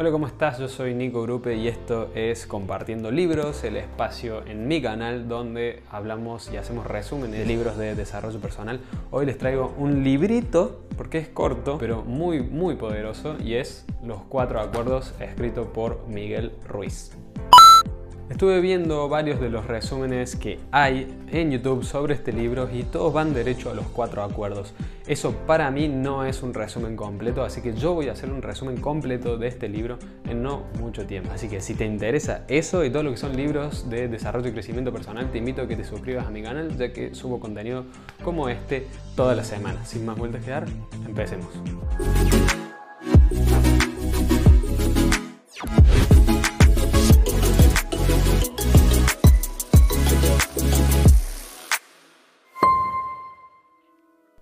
Hola, ¿cómo estás? Yo soy Nico Grupe y esto es Compartiendo Libros, el espacio en mi canal donde hablamos y hacemos resúmenes de libros de desarrollo personal. Hoy les traigo un librito, porque es corto, pero muy, muy poderoso, y es Los Cuatro Acuerdos, escrito por Miguel Ruiz. Estuve viendo varios de los resúmenes que hay en YouTube sobre este libro y todos van derecho a los cuatro acuerdos. Eso para mí no es un resumen completo, así que yo voy a hacer un resumen completo de este libro en no mucho tiempo. Así que si te interesa eso y todo lo que son libros de desarrollo y crecimiento personal, te invito a que te suscribas a mi canal, ya que subo contenido como este todas las semanas. Sin más vueltas que dar, empecemos.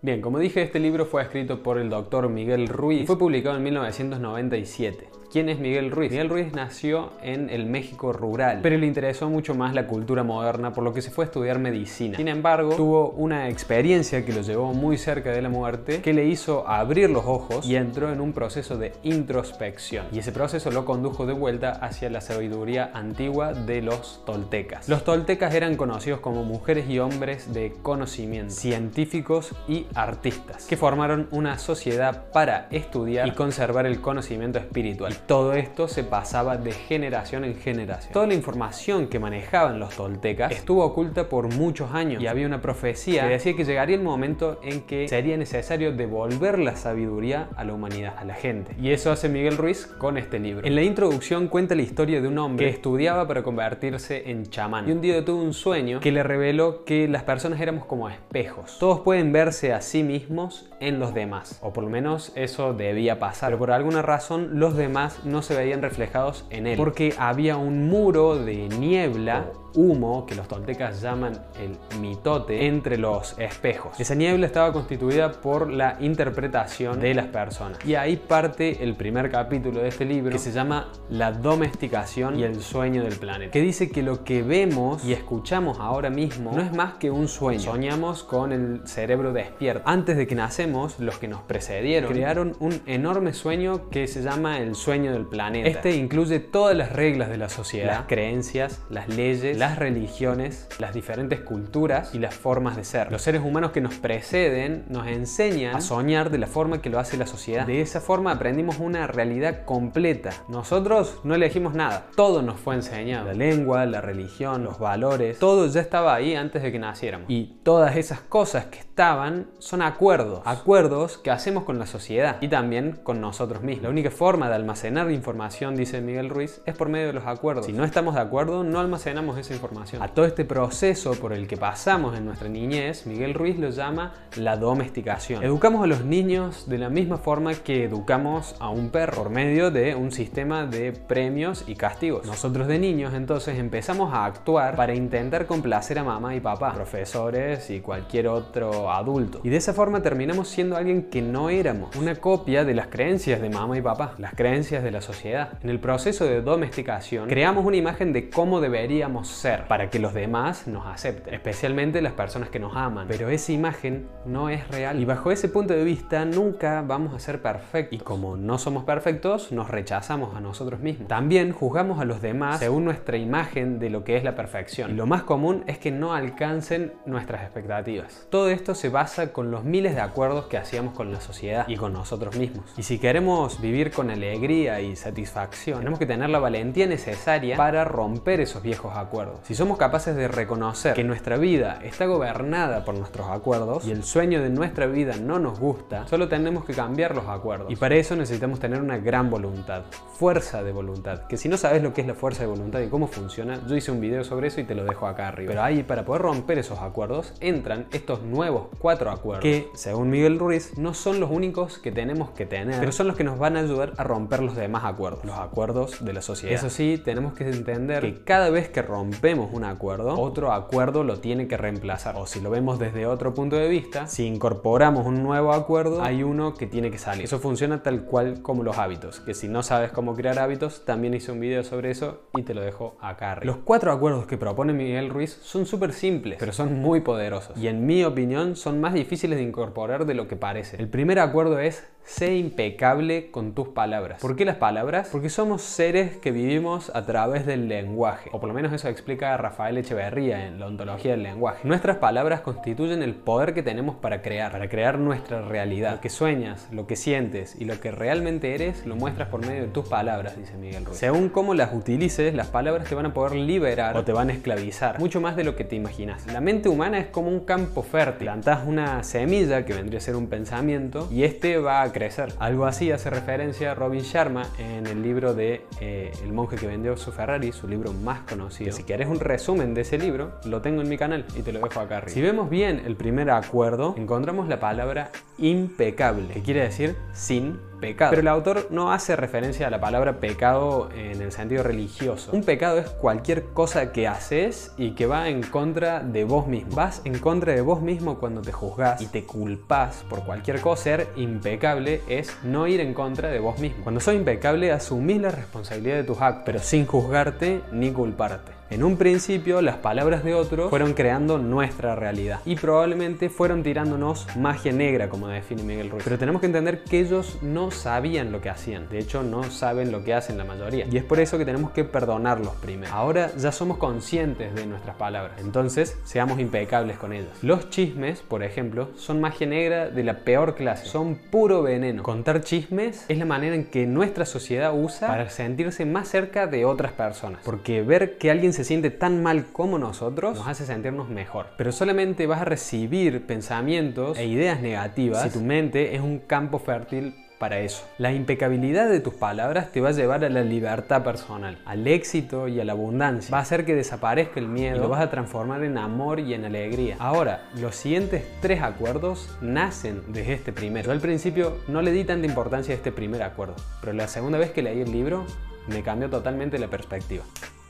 Bien, como dije, este libro fue escrito por el doctor Miguel Ruiz y fue publicado en 1997. ¿Quién es Miguel Ruiz? Miguel Ruiz nació en el México rural, pero le interesó mucho más la cultura moderna, por lo que se fue a estudiar medicina. Sin embargo, tuvo una experiencia que lo llevó muy cerca de la muerte, que le hizo abrir los ojos y entró en un proceso de introspección. Y ese proceso lo condujo de vuelta hacia la sabiduría antigua de los toltecas. Los toltecas eran conocidos como mujeres y hombres de conocimiento, científicos y artistas, que formaron una sociedad para estudiar y conservar el conocimiento espiritual todo esto se pasaba de generación en generación. Toda la información que manejaban los toltecas estuvo oculta por muchos años y había una profecía que decía que llegaría el momento en que sería necesario devolver la sabiduría a la humanidad, a la gente. Y eso hace Miguel Ruiz con este libro. En la introducción cuenta la historia de un hombre que estudiaba para convertirse en chamán y un día tuvo un sueño que le reveló que las personas éramos como espejos. Todos pueden verse a sí mismos en los demás, o por lo menos eso debía pasar, pero por alguna razón los demás no se veían reflejados en él, porque había un muro de niebla humo que los toltecas llaman el mitote entre los espejos. Esa niebla estaba constituida por la interpretación de las personas. Y ahí parte el primer capítulo de este libro que se llama La domesticación y el sueño del planeta, que dice que lo que vemos y escuchamos ahora mismo no es más que un sueño. Soñamos con el cerebro despierto. Antes de que nacemos, los que nos precedieron crearon un enorme sueño que se llama el sueño del planeta. Este incluye todas las reglas de la sociedad, las creencias, las leyes, las religiones, las diferentes culturas y las formas de ser. Los seres humanos que nos preceden nos enseñan a soñar de la forma que lo hace la sociedad. De esa forma aprendimos una realidad completa. Nosotros no elegimos nada. Todo nos fue enseñado. La lengua, la religión, los valores, todo ya estaba ahí antes de que naciéramos. Y todas esas cosas que estaban son acuerdos. Acuerdos que hacemos con la sociedad y también con nosotros mismos. La única forma de almacenar información, dice Miguel Ruiz, es por medio de los acuerdos. Si no estamos de acuerdo, no almacenamos esa información. A todo este proceso por el que pasamos en nuestra niñez, Miguel Ruiz lo llama la domesticación. Educamos a los niños de la misma forma que educamos a un perro, por medio de un sistema de premios y castigos. Nosotros de niños entonces empezamos a actuar para intentar complacer a mamá y papá, profesores y cualquier otro adulto. Y de esa forma terminamos siendo alguien que no éramos, una copia de las creencias de mamá y papá, las creencias de la sociedad. En el proceso de domesticación creamos una imagen de cómo deberíamos ser para que los demás nos acepten, especialmente las personas que nos aman. Pero esa imagen no es real y bajo ese punto de vista nunca vamos a ser perfectos. Y como no somos perfectos, nos rechazamos a nosotros mismos. También juzgamos a los demás según nuestra imagen de lo que es la perfección. Y lo más común es que no alcancen nuestras expectativas. Todo esto se basa con los miles de acuerdos que hacíamos con la sociedad y con nosotros mismos. Y si queremos vivir con alegría y satisfacción, tenemos que tener la valentía necesaria para romper esos viejos acuerdos. Si somos capaces de reconocer que nuestra vida está gobernada por nuestros acuerdos y el sueño de nuestra vida no nos gusta, solo tenemos que cambiar los acuerdos. Y para eso necesitamos tener una gran voluntad, fuerza de voluntad. Que si no sabes lo que es la fuerza de voluntad y cómo funciona, yo hice un video sobre eso y te lo dejo acá arriba. Pero ahí, para poder romper esos acuerdos, entran estos nuevos cuatro acuerdos que, según Miguel Ruiz, no son los únicos que tenemos que tener, pero son los que nos van a ayudar a romper los demás acuerdos, los acuerdos de la sociedad. Eso sí, tenemos que entender que cada vez que rompemos vemos un acuerdo, otro acuerdo lo tiene que reemplazar. O si lo vemos desde otro punto de vista, si incorporamos un nuevo acuerdo, hay uno que tiene que salir. Eso funciona tal cual como los hábitos, que si no sabes cómo crear hábitos, también hice un video sobre eso y te lo dejo acá arriba. Los cuatro acuerdos que propone Miguel Ruiz son súper simples, pero son muy poderosos. Y en mi opinión son más difíciles de incorporar de lo que parece. El primer acuerdo es Sé impecable con tus palabras. ¿Por qué las palabras? Porque somos seres que vivimos a través del lenguaje. O por lo menos eso explica Rafael Echeverría en la ontología del lenguaje. Nuestras palabras constituyen el poder que tenemos para crear, para crear nuestra realidad. Lo que sueñas, lo que sientes y lo que realmente eres lo muestras por medio de tus palabras, dice Miguel Ruiz. Según cómo las utilices, las palabras te van a poder liberar o te van a esclavizar. Mucho más de lo que te imaginas. La mente humana es como un campo fértil. Plantas una semilla que vendría a ser un pensamiento y este va a crecer. Algo así hace referencia a Robin Sharma en el libro de eh, El monje que vendió su Ferrari, su libro más conocido. Si quieres un resumen de ese libro, lo tengo en mi canal y te lo dejo acá arriba. Si vemos bien el primer acuerdo, encontramos la palabra impecable, que quiere decir sin pecado. Pero el autor no hace referencia a la palabra pecado en el sentido religioso. Un pecado es cualquier cosa que haces y que va en contra de vos mismo. Vas en contra de vos mismo cuando te juzgás y te culpás por cualquier cosa. Ser impecable es no ir en contra de vos mismo. Cuando sos impecable asumís la responsabilidad de tus actos, pero sin juzgarte ni culparte. En un principio, las palabras de otros fueron creando nuestra realidad y probablemente fueron tirándonos magia negra, como define Miguel Ruiz. Pero tenemos que entender que ellos no sabían lo que hacían. De hecho, no saben lo que hacen la mayoría. Y es por eso que tenemos que perdonarlos primero. Ahora ya somos conscientes de nuestras palabras. Entonces, seamos impecables con ellas. Los chismes, por ejemplo, son magia negra de la peor clase. Son puro veneno. Contar chismes es la manera en que nuestra sociedad usa para sentirse más cerca de otras personas. Porque ver que alguien se siente tan mal como nosotros nos hace sentirnos mejor. Pero solamente vas a recibir pensamientos e ideas negativas si tu mente es un campo fértil para eso. La impecabilidad de tus palabras te va a llevar a la libertad personal, al éxito y a la abundancia. Va a hacer que desaparezca el miedo y lo vas a transformar en amor y en alegría. Ahora, los siguientes tres acuerdos nacen desde este primero. Yo al principio no le di tanta importancia a este primer acuerdo, pero la segunda vez que leí el libro me cambió totalmente la perspectiva.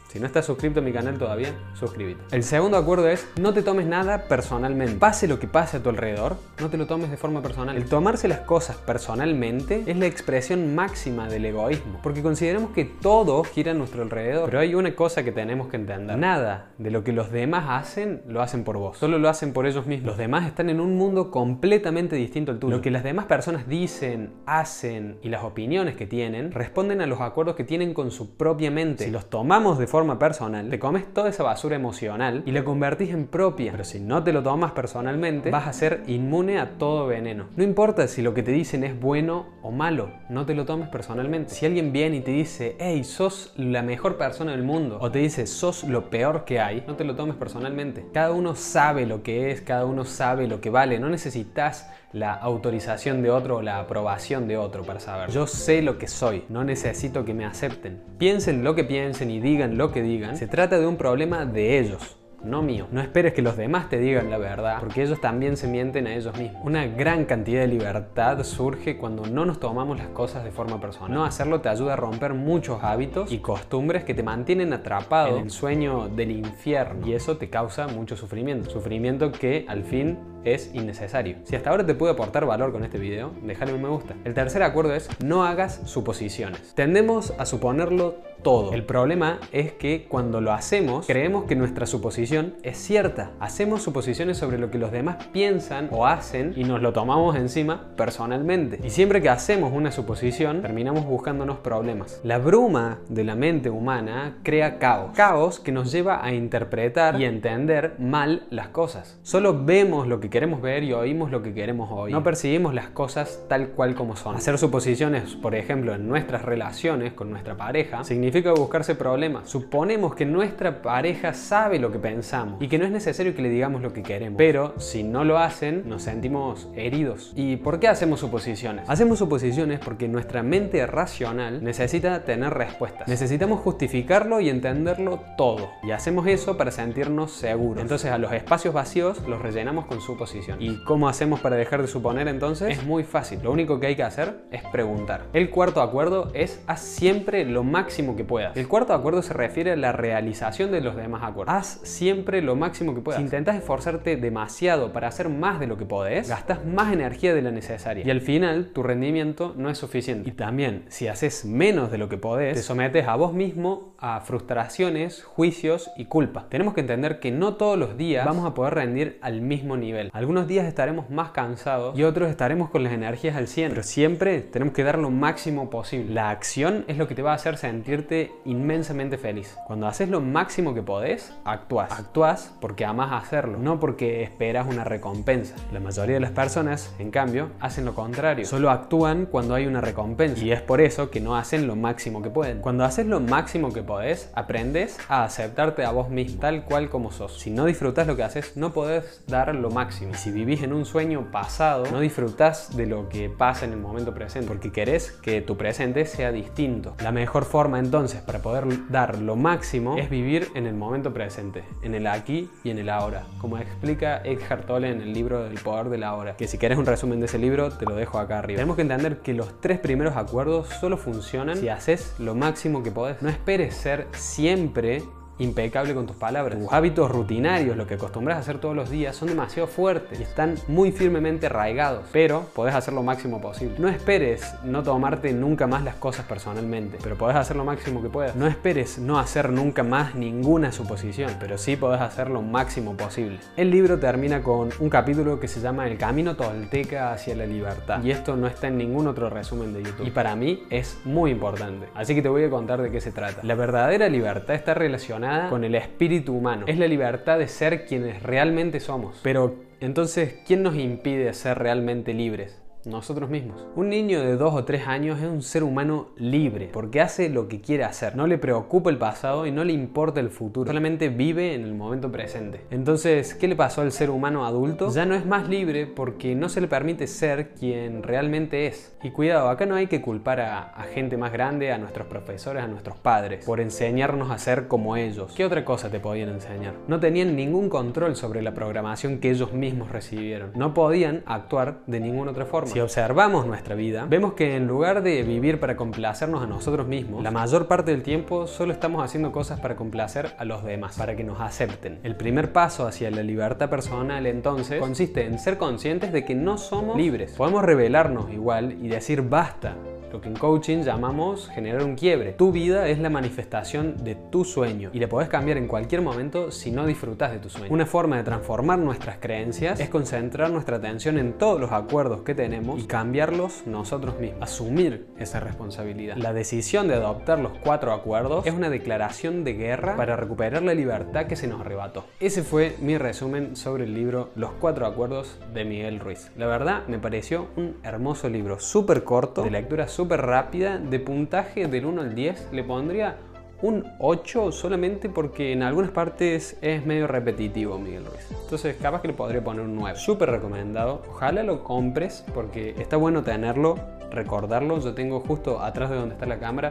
Si no estás suscrito a mi canal todavía, suscríbete. El segundo acuerdo es no te tomes nada personalmente. Pase lo que pase a tu alrededor, no te lo tomes de forma personal. El tomarse las cosas personalmente es la expresión máxima del egoísmo, porque consideramos que todo gira a nuestro alrededor. Pero hay una cosa que tenemos que entender. Nada de lo que los demás hacen lo hacen por vos. Solo lo hacen por ellos mismos. Los demás están en un mundo completamente distinto al tuyo. Lo que las demás personas dicen, hacen y las opiniones que tienen responden a los acuerdos que tienen con su propia mente. Si los tomamos de forma personal, te comes toda esa basura emocional y la convertís en propia. Pero si no te lo tomas personalmente, vas a ser inmune a todo veneno. No importa si lo que te dicen es bueno o malo, no te lo tomes personalmente. Si alguien viene y te dice, hey, sos la mejor persona del mundo, o te dice, sos lo peor que hay, no te lo tomes personalmente. Cada uno sabe lo que es, cada uno sabe lo que vale. No necesitas la autorización de otro o la aprobación de otro para saber. Yo sé lo que soy, no necesito que me acepten. Piensen lo que piensen y digan lo que digan. Se trata de un problema de ellos no mío. No esperes que los demás te digan la verdad, porque ellos también se mienten a ellos mismos. Una gran cantidad de libertad surge cuando no nos tomamos las cosas de forma personal. No hacerlo te ayuda a romper muchos hábitos y costumbres que te mantienen atrapado en el sueño del infierno y eso te causa mucho sufrimiento. Sufrimiento que al fin es innecesario. Si hasta ahora te pude aportar valor con este video, déjale un me gusta. El tercer acuerdo es no hagas suposiciones. Tendemos a suponerlo todo. El problema es que cuando lo hacemos, creemos que nuestra suposición es cierta. Hacemos suposiciones sobre lo que los demás piensan o hacen y nos lo tomamos encima personalmente. Y siempre que hacemos una suposición, terminamos buscándonos problemas. La bruma de la mente humana crea caos. Caos que nos lleva a interpretar y entender mal las cosas. Solo vemos lo que queremos ver y oímos lo que queremos oír. No percibimos las cosas tal cual como son. Hacer suposiciones, por ejemplo, en nuestras relaciones con nuestra pareja, significa buscarse problemas. Suponemos que nuestra pareja sabe lo que pensamos y que no es necesario que le digamos lo que queremos. Pero si no lo hacen, nos sentimos heridos. ¿Y por qué hacemos suposiciones? Hacemos suposiciones porque nuestra mente racional necesita tener respuestas. Necesitamos justificarlo y entenderlo todo. Y hacemos eso para sentirnos seguros. Entonces a los espacios vacíos los rellenamos con suposiciones ¿Y cómo hacemos para dejar de suponer entonces? Es muy fácil. Lo único que hay que hacer es preguntar. El cuarto acuerdo es haz siempre lo máximo máximo que puedas. El cuarto acuerdo se refiere a la realización de los demás acuerdos. Haz siempre lo máximo que puedas. Si intentas esforzarte demasiado para hacer más de lo que podés, gastas más energía de la necesaria. Y al final, tu rendimiento no es suficiente. Y también, si haces menos de lo que podés, te sometes a vos mismo a frustraciones, juicios y culpa. Tenemos que entender que no todos los días vamos a poder rendir al mismo nivel. Algunos días estaremos más cansados y otros estaremos con las energías al 100, pero siempre tenemos que dar lo máximo posible. La acción es lo que te va a hacer sentirte inmensamente feliz. Cuando haces lo máximo que podés, actúas. Actúas porque amas hacerlo, no porque esperas una recompensa. La mayoría de las personas, en cambio, hacen lo contrario. Solo actúan cuando hay una recompensa y es por eso que no hacen lo máximo que pueden. Cuando haces lo máximo que podés, aprendes a aceptarte a vos mismo tal cual como sos. Si no disfrutas lo que haces, no podés dar lo máximo. Y si vivís en un sueño pasado, no disfrutas de lo que pasa en el momento presente, porque querés que tu presente sea distinto. La mejor forma entonces para poder dar lo máximo es vivir en el momento presente, en el aquí y en el ahora, como explica Eckhart Tolle en el libro del poder de la hora, que si quieres un resumen de ese libro te lo dejo acá arriba. Tenemos que entender que los tres primeros acuerdos solo funcionan si haces lo máximo que podés. No esperes ser siempre impecable con tus palabras. Tus hábitos rutinarios, lo que acostumbras a hacer todos los días, son demasiado fuertes y están muy firmemente arraigados, pero podés hacer lo máximo posible. No esperes no tomarte nunca más las cosas personalmente, pero podés hacer lo máximo que puedas. No esperes no hacer nunca más ninguna suposición, pero sí podés hacer lo máximo posible. El libro termina con un capítulo que se llama El camino tolteca hacia la libertad, y esto no está en ningún otro resumen de YouTube. Y para mí es muy importante, así que te voy a contar de qué se trata. La verdadera libertad está relacionada con el espíritu humano. Es la libertad de ser quienes realmente somos. Pero entonces, ¿quién nos impide ser realmente libres? Nosotros mismos. Un niño de 2 o 3 años es un ser humano libre porque hace lo que quiere hacer. No le preocupa el pasado y no le importa el futuro. Solamente vive en el momento presente. Entonces, ¿qué le pasó al ser humano adulto? Ya no es más libre porque no se le permite ser quien realmente es. Y cuidado, acá no hay que culpar a, a gente más grande, a nuestros profesores, a nuestros padres, por enseñarnos a ser como ellos. ¿Qué otra cosa te podían enseñar? No tenían ningún control sobre la programación que ellos mismos recibieron. No podían actuar de ninguna otra forma. Si observamos nuestra vida, vemos que en lugar de vivir para complacernos a nosotros mismos, la mayor parte del tiempo solo estamos haciendo cosas para complacer a los demás, para que nos acepten. El primer paso hacia la libertad personal entonces consiste en ser conscientes de que no somos libres. Podemos revelarnos igual y decir basta, lo que en coaching llamamos generar un quiebre. Tu vida es la manifestación de tu sueño y le podés cambiar en cualquier momento si no disfrutas de tu sueño. Una forma de transformar nuestras creencias es concentrar nuestra atención en todos los acuerdos que tenemos y cambiarlos nosotros mismos. Asumir esa responsabilidad. La decisión de adoptar los cuatro acuerdos es una declaración de guerra para recuperar la libertad que se nos arrebató. Ese fue mi resumen sobre el libro Los cuatro acuerdos de Miguel Ruiz. La verdad me pareció un hermoso libro, súper corto, de lectura súper rápida, de puntaje del 1 al 10 le pondría un 8 solamente porque en algunas partes es medio repetitivo Miguel Ruiz. Entonces capaz que le podría poner un 9. Súper recomendado. Ojalá lo compres porque está bueno tenerlo, recordarlo. Yo tengo justo atrás de donde está la cámara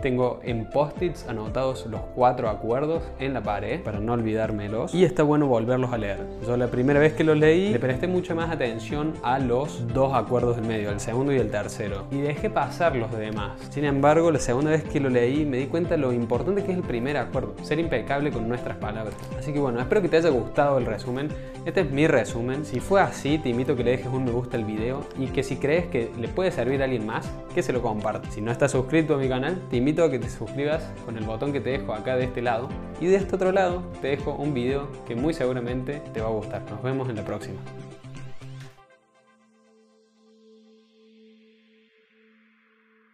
tengo en post-its anotados los cuatro acuerdos en la pared para no olvidármelos y está bueno volverlos a leer. Yo la primera vez que los leí le presté mucha más atención a los dos acuerdos del medio, el segundo y el tercero, y dejé pasar los demás. Sin embargo, la segunda vez que lo leí me di cuenta lo importante que es el primer acuerdo, ser impecable con nuestras palabras. Así que bueno, espero que te haya gustado el resumen. Este es mi resumen. Si fue así, te invito a que le dejes un me gusta al video y que si crees que le puede servir a alguien más, que se lo comparte. Si no estás suscrito a mi canal, te invito invito a que te suscribas con el botón que te dejo acá de este lado y de este otro lado te dejo un video que muy seguramente te va a gustar. Nos vemos en la próxima.